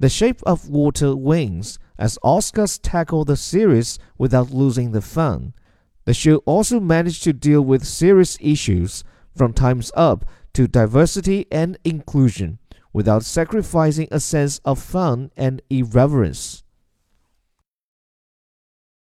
The Shape of Water wins as Oscars tackle the series without losing the fun. The show also managed to deal with serious issues from Time's Up to diversity and inclusion without sacrificing a sense of fun and irreverence.